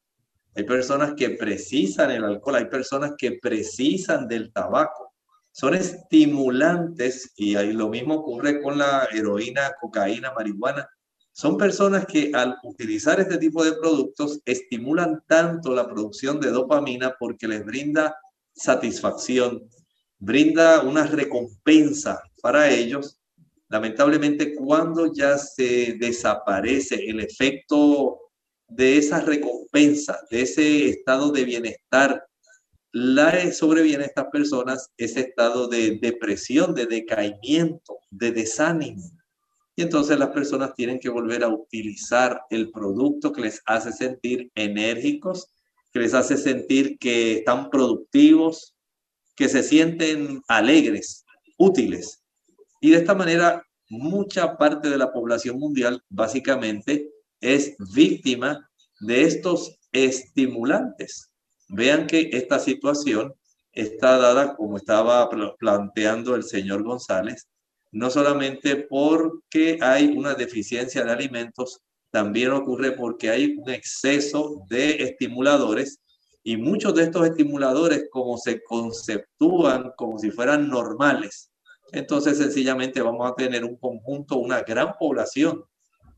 [SPEAKER 2] Hay personas que precisan el alcohol, hay personas que precisan del tabaco. Son estimulantes y ahí lo mismo ocurre con la heroína, cocaína, marihuana. Son personas que al utilizar este tipo de productos estimulan tanto la producción de dopamina porque les brinda satisfacción, brinda una recompensa para ellos. Lamentablemente, cuando ya se desaparece el efecto de esa recompensa, de ese estado de bienestar, la sobreviene a estas personas ese estado de depresión, de decaimiento, de desánimo. Entonces las personas tienen que volver a utilizar el producto que les hace sentir enérgicos, que les hace sentir que están productivos, que se sienten alegres, útiles. Y de esta manera, mucha parte de la población mundial básicamente es víctima de estos estimulantes. Vean que esta situación está dada, como estaba planteando el señor González, no solamente porque hay una deficiencia de alimentos, también ocurre porque hay un exceso de estimuladores y muchos de estos estimuladores, como se conceptúan como si fueran normales, entonces sencillamente vamos a tener un conjunto, una gran población,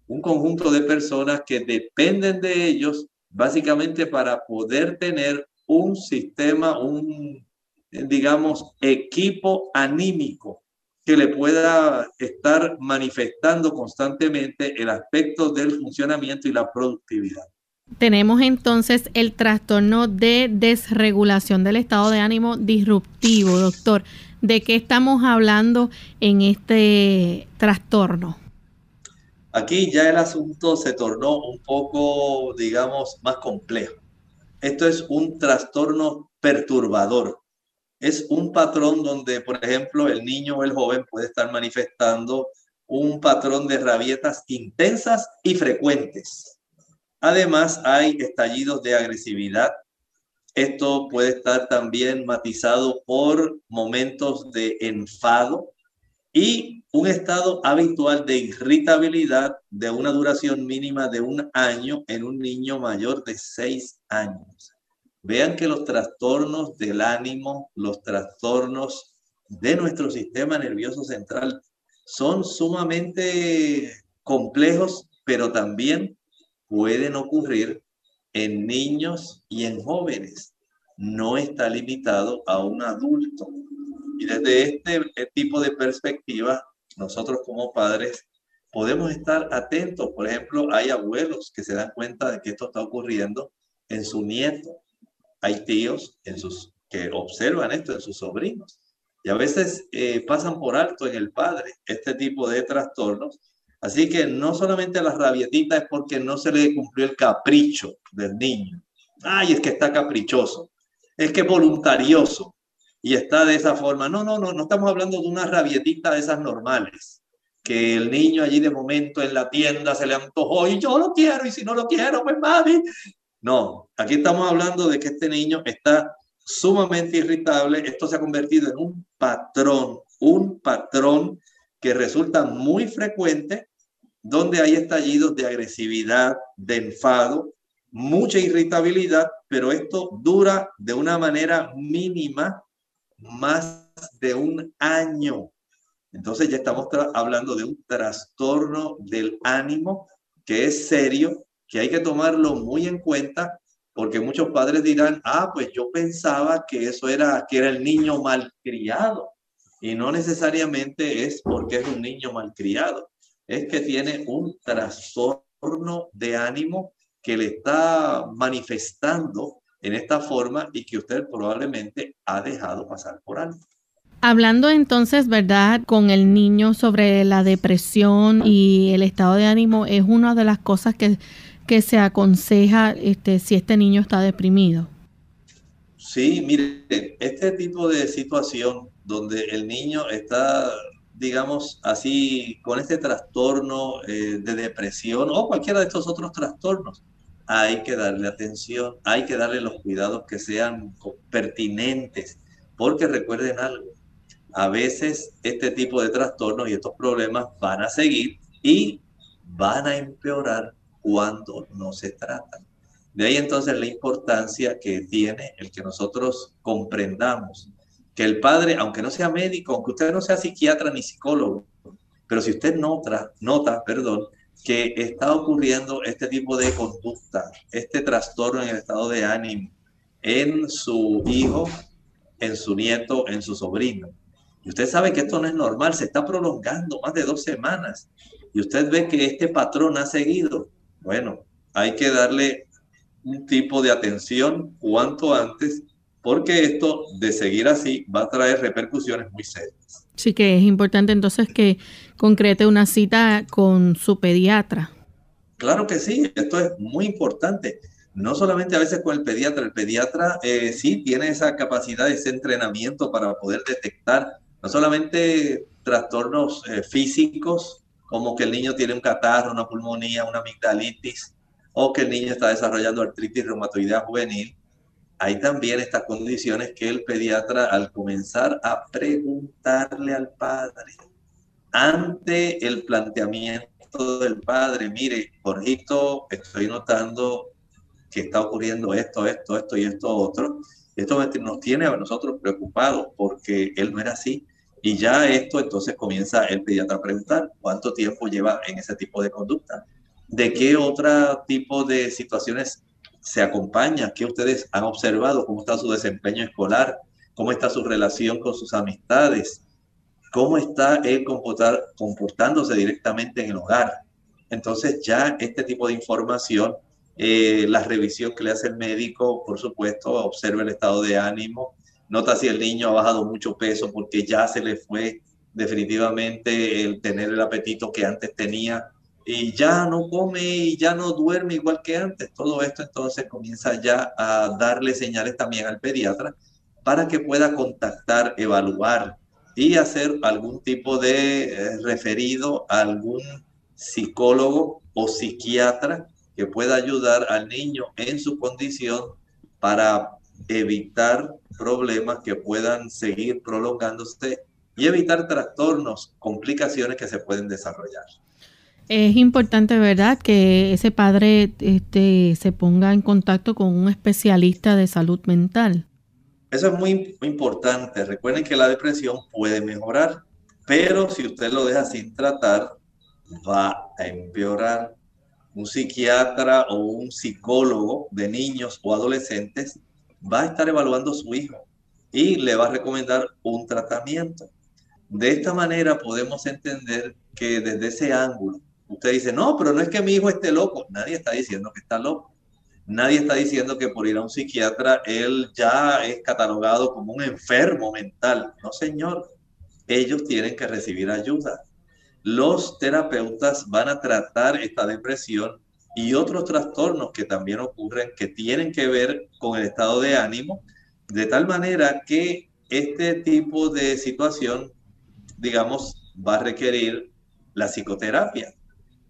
[SPEAKER 2] un conjunto de personas que dependen de ellos básicamente para poder tener un sistema, un, digamos, equipo anímico que le pueda estar manifestando constantemente el aspecto del funcionamiento y la productividad.
[SPEAKER 1] Tenemos entonces el trastorno de desregulación del estado de ánimo disruptivo, doctor. ¿De qué estamos hablando en este trastorno?
[SPEAKER 2] Aquí ya el asunto se tornó un poco, digamos, más complejo. Esto es un trastorno perturbador. Es un patrón donde, por ejemplo, el niño o el joven puede estar manifestando un patrón de rabietas intensas y frecuentes. Además, hay estallidos de agresividad. Esto puede estar también matizado por momentos de enfado y un estado habitual de irritabilidad de una duración mínima de un año en un niño mayor de seis años. Vean que los trastornos del ánimo, los trastornos de nuestro sistema nervioso central son sumamente complejos, pero también pueden ocurrir en niños y en jóvenes. No está limitado a un adulto. Y desde este tipo de perspectiva, nosotros como padres podemos estar atentos. Por ejemplo, hay abuelos que se dan cuenta de que esto está ocurriendo en su nieto. Hay tíos en sus, que observan esto en sus sobrinos. Y a veces eh, pasan por alto en el padre este tipo de trastornos. Así que no solamente la rabietita es porque no se le cumplió el capricho del niño. Ay, es que está caprichoso. Es que voluntarioso y está de esa forma. No, no, no, no estamos hablando de una rabietita de esas normales, que el niño allí de momento en la tienda se le antojó y yo lo quiero y si no lo quiero, pues mami. No, aquí estamos hablando de que este niño está sumamente irritable. Esto se ha convertido en un patrón, un patrón que resulta muy frecuente donde hay estallidos de agresividad, de enfado, mucha irritabilidad, pero esto dura de una manera mínima más de un año. Entonces ya estamos hablando de un trastorno del ánimo que es serio, que hay que tomarlo muy en cuenta, porque muchos padres dirán, ah, pues yo pensaba que eso era, que era el niño malcriado. Y no necesariamente es porque es un niño malcriado, es que tiene un trastorno de ánimo que le está manifestando en esta forma y que usted probablemente ha dejado pasar por alto.
[SPEAKER 1] Hablando entonces, ¿verdad? Con el niño sobre la depresión y el estado de ánimo, es una de las cosas que, que se aconseja este, si este niño está deprimido.
[SPEAKER 2] Sí, mire, este tipo de situación donde el niño está, digamos así, con este trastorno eh, de depresión o cualquiera de estos otros trastornos, hay que darle atención, hay que darle los cuidados que sean pertinentes, porque recuerden algo, a veces este tipo de trastornos y estos problemas van a seguir y van a empeorar cuando no se tratan. De ahí entonces la importancia que tiene el que nosotros comprendamos que el padre, aunque no sea médico, aunque usted no sea psiquiatra ni psicólogo, pero si usted nota, nota, perdón, que está ocurriendo este tipo de conducta, este trastorno en el estado de ánimo en su hijo, en su nieto, en su sobrino. Y usted sabe que esto no es normal, se está prolongando más de dos semanas. Y usted ve que este patrón ha seguido. Bueno, hay que darle un tipo de atención cuanto antes, porque esto de seguir así va a traer repercusiones muy serias.
[SPEAKER 1] Sí que es importante entonces que concrete una cita con su pediatra.
[SPEAKER 2] Claro que sí, esto es muy importante. No solamente a veces con el pediatra, el pediatra eh, sí tiene esa capacidad, ese entrenamiento para poder detectar no solamente trastornos eh, físicos, como que el niño tiene un catarro, una pulmonía, una amigdalitis, o que el niño está desarrollando artritis reumatoidea juvenil, hay también estas condiciones que el pediatra al comenzar a preguntarle al padre ante el planteamiento del padre, mire, Jorgito, estoy notando que está ocurriendo esto, esto, esto y esto otro. Esto nos tiene a nosotros preocupados porque él no era así. Y ya esto entonces comienza el pediatra a preguntar cuánto tiempo lleva en ese tipo de conducta. ¿De qué otro tipo de situaciones se acompaña, qué ustedes han observado, cómo está su desempeño escolar, cómo está su relación con sus amistades, cómo está él comportándose directamente en el hogar. Entonces ya este tipo de información, eh, la revisión que le hace el médico, por supuesto, observa el estado de ánimo, nota si el niño ha bajado mucho peso porque ya se le fue definitivamente el tener el apetito que antes tenía y ya no come y ya no duerme igual que antes. Todo esto entonces comienza ya a darle señales también al pediatra para que pueda contactar, evaluar y hacer algún tipo de eh, referido a algún psicólogo o psiquiatra que pueda ayudar al niño en su condición para evitar problemas que puedan seguir prolongándose y evitar trastornos, complicaciones que se pueden desarrollar.
[SPEAKER 1] Es importante, ¿verdad?, que ese padre este, se ponga en contacto con un especialista de salud mental.
[SPEAKER 2] Eso es muy, muy importante. Recuerden que la depresión puede mejorar, pero si usted lo deja sin tratar, va a empeorar. Un psiquiatra o un psicólogo de niños o adolescentes va a estar evaluando a su hijo y le va a recomendar un tratamiento. De esta manera podemos entender que desde ese ángulo, usted dice, no, pero no es que mi hijo esté loco. Nadie está diciendo que está loco. Nadie está diciendo que por ir a un psiquiatra él ya es catalogado como un enfermo mental. No, señor. Ellos tienen que recibir ayuda. Los terapeutas van a tratar esta depresión y otros trastornos que también ocurren que tienen que ver con el estado de ánimo, de tal manera que este tipo de situación, digamos, va a requerir la psicoterapia.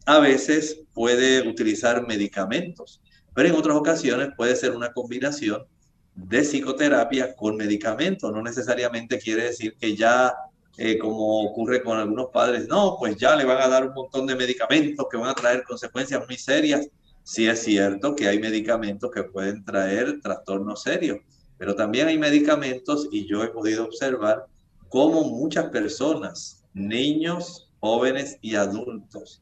[SPEAKER 2] A veces puede utilizar medicamentos, pero en otras ocasiones puede ser una combinación de psicoterapia con medicamentos. No necesariamente quiere decir que ya eh, como ocurre con algunos padres, no, pues ya le van a dar un montón de medicamentos que van a traer consecuencias muy serias. Sí es cierto que hay medicamentos que pueden traer trastornos serios, pero también hay medicamentos y yo he podido observar cómo muchas personas, niños, jóvenes y adultos,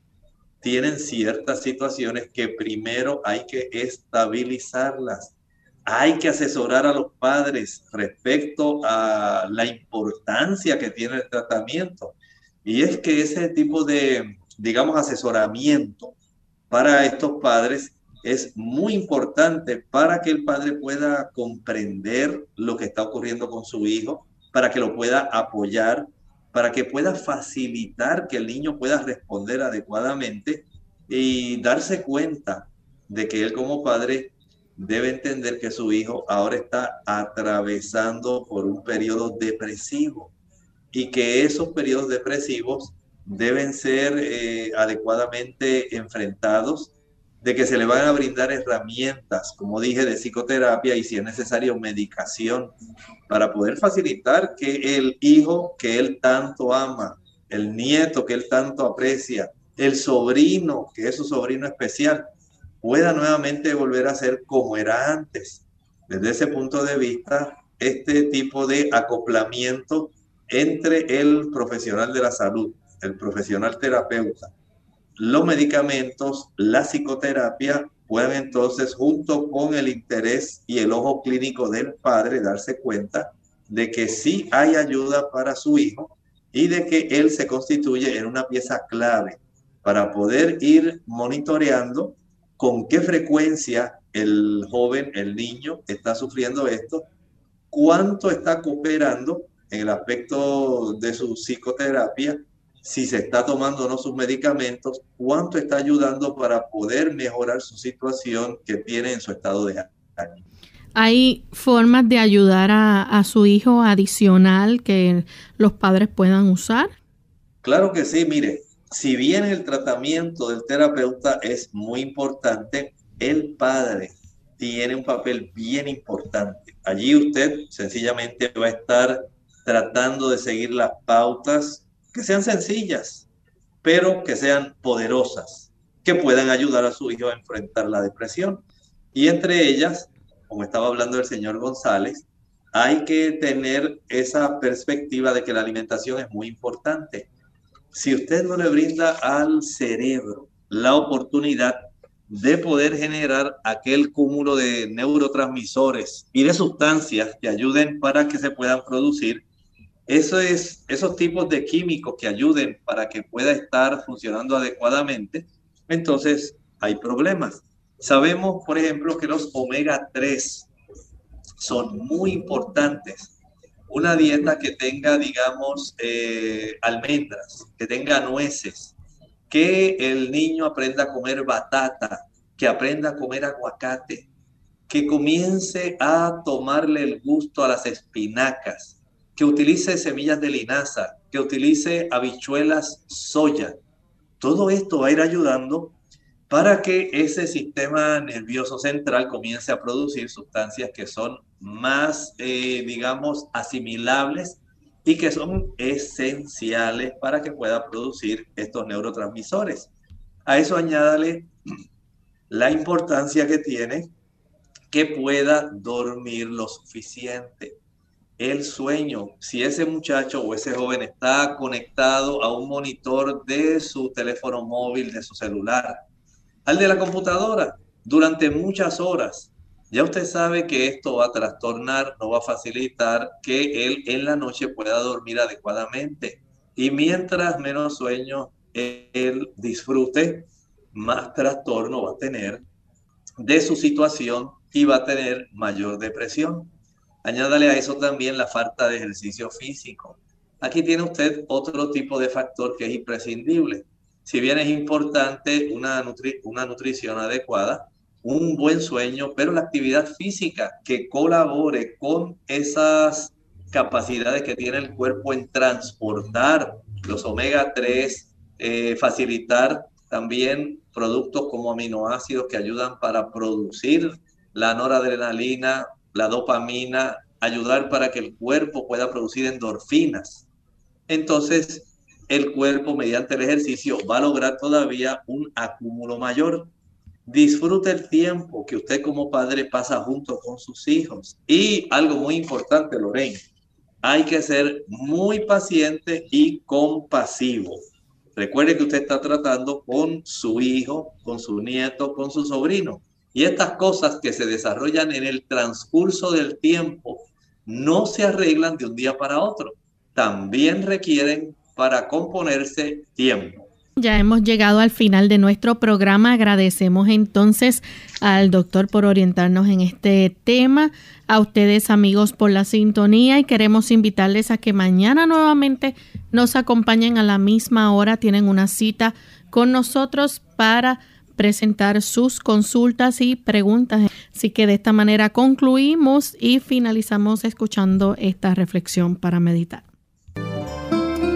[SPEAKER 2] tienen ciertas situaciones que primero hay que estabilizarlas hay que asesorar a los padres respecto a la importancia que tiene el tratamiento. Y es que ese tipo de, digamos, asesoramiento para estos padres es muy importante para que el padre pueda comprender lo que está ocurriendo con su hijo, para que lo pueda apoyar, para que pueda facilitar que el niño pueda responder adecuadamente y darse cuenta de que él como padre debe entender que su hijo ahora está atravesando por un periodo depresivo y que esos periodos depresivos deben ser eh, adecuadamente enfrentados, de que se le van a brindar herramientas, como dije, de psicoterapia y si es necesario medicación para poder facilitar que el hijo que él tanto ama, el nieto que él tanto aprecia, el sobrino, que es su sobrino especial, pueda nuevamente volver a ser como era antes. Desde ese punto de vista, este tipo de acoplamiento entre el profesional de la salud, el profesional terapeuta, los medicamentos, la psicoterapia, pueden entonces, junto con el interés y el ojo clínico del padre, darse cuenta de que sí hay ayuda para su hijo y de que él se constituye en una pieza clave para poder ir monitoreando con qué frecuencia el joven, el niño está sufriendo esto, cuánto está cooperando en el aspecto de su psicoterapia, si se está tomando o no sus medicamentos, cuánto está ayudando para poder mejorar su situación que tiene en su estado de ánimo.
[SPEAKER 1] ¿Hay formas de ayudar a, a su hijo adicional que los padres puedan usar?
[SPEAKER 2] Claro que sí, mire, si bien el tratamiento del terapeuta es muy importante, el padre tiene un papel bien importante. Allí usted sencillamente va a estar tratando de seguir las pautas que sean sencillas, pero que sean poderosas, que puedan ayudar a su hijo a enfrentar la depresión. Y entre ellas, como estaba hablando el señor González, hay que tener esa perspectiva de que la alimentación es muy importante si usted no le brinda al cerebro la oportunidad de poder generar aquel cúmulo de neurotransmisores y de sustancias que ayuden para que se puedan producir eso es, esos tipos de químicos que ayuden para que pueda estar funcionando adecuadamente, entonces hay problemas. Sabemos, por ejemplo, que los omega 3 son muy importantes una dieta que tenga, digamos, eh, almendras, que tenga nueces, que el niño aprenda a comer batata, que aprenda a comer aguacate, que comience a tomarle el gusto a las espinacas, que utilice semillas de linaza, que utilice habichuelas soya. Todo esto va a ir ayudando para que ese sistema nervioso central comience a producir sustancias que son más, eh, digamos, asimilables y que son esenciales para que pueda producir estos neurotransmisores. A eso añádale la importancia que tiene que pueda dormir lo suficiente. El sueño, si ese muchacho o ese joven está conectado a un monitor de su teléfono móvil, de su celular, al de la computadora, durante muchas horas, ya usted sabe que esto va a trastornar, no va a facilitar que él en la noche pueda dormir adecuadamente. Y mientras menos sueño él disfrute, más trastorno va a tener de su situación y va a tener mayor depresión. Añádale a eso también la falta de ejercicio físico. Aquí tiene usted otro tipo de factor que es imprescindible. Si bien es importante una, una nutrición adecuada, un buen sueño, pero la actividad física que colabore con esas capacidades que tiene el cuerpo en transportar los omega 3, eh, facilitar también productos como aminoácidos que ayudan para producir la noradrenalina, la dopamina, ayudar para que el cuerpo pueda producir endorfinas. Entonces, el cuerpo mediante el ejercicio va a lograr todavía un acúmulo mayor. Disfrute el tiempo que usted como padre pasa junto con sus hijos. Y algo muy importante, Lorena, hay que ser muy paciente y compasivo. Recuerde que usted está tratando con su hijo, con su nieto, con su sobrino. Y estas cosas que se desarrollan en el transcurso del tiempo no se arreglan de un día para otro. También requieren para componerse tiempo.
[SPEAKER 1] Ya hemos llegado al final de nuestro programa. Agradecemos entonces al doctor por orientarnos en este tema, a ustedes amigos por la sintonía y queremos invitarles a que mañana nuevamente nos acompañen a la misma hora. Tienen una cita con nosotros para presentar sus consultas y preguntas. Así que de esta manera concluimos y finalizamos escuchando esta reflexión para meditar.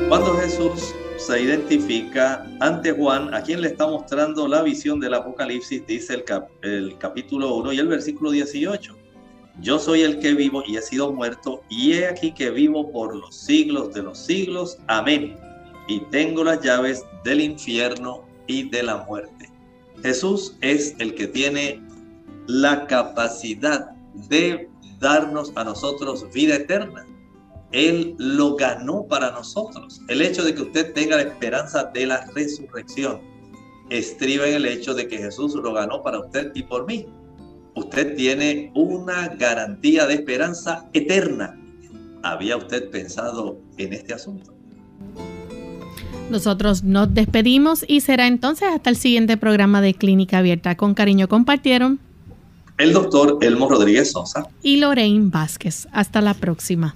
[SPEAKER 2] Cuando Jesús se identifica ante Juan, a quien le está mostrando la visión del Apocalipsis, dice el, capítulo 1 y el versículo 18. Yo soy el que vivo y he sido muerto, y he aquí que vivo por los siglos de los siglos. Amén. Y tengo las llaves del infierno y de la muerte. Jesús es el que tiene la capacidad de darnos a nosotros vida eterna. Él lo ganó para nosotros. El hecho de que usted tenga la esperanza de la resurrección estriba en el hecho de que Jesús lo ganó para usted y por mí. Usted tiene una garantía de esperanza eterna. ¿Había usted pensado en este asunto?
[SPEAKER 1] Nosotros nos despedimos y será entonces hasta el siguiente programa de Clínica Abierta. Con cariño compartieron
[SPEAKER 2] el doctor Elmo Rodríguez Sosa
[SPEAKER 1] y Lorraine Vázquez. Hasta la próxima.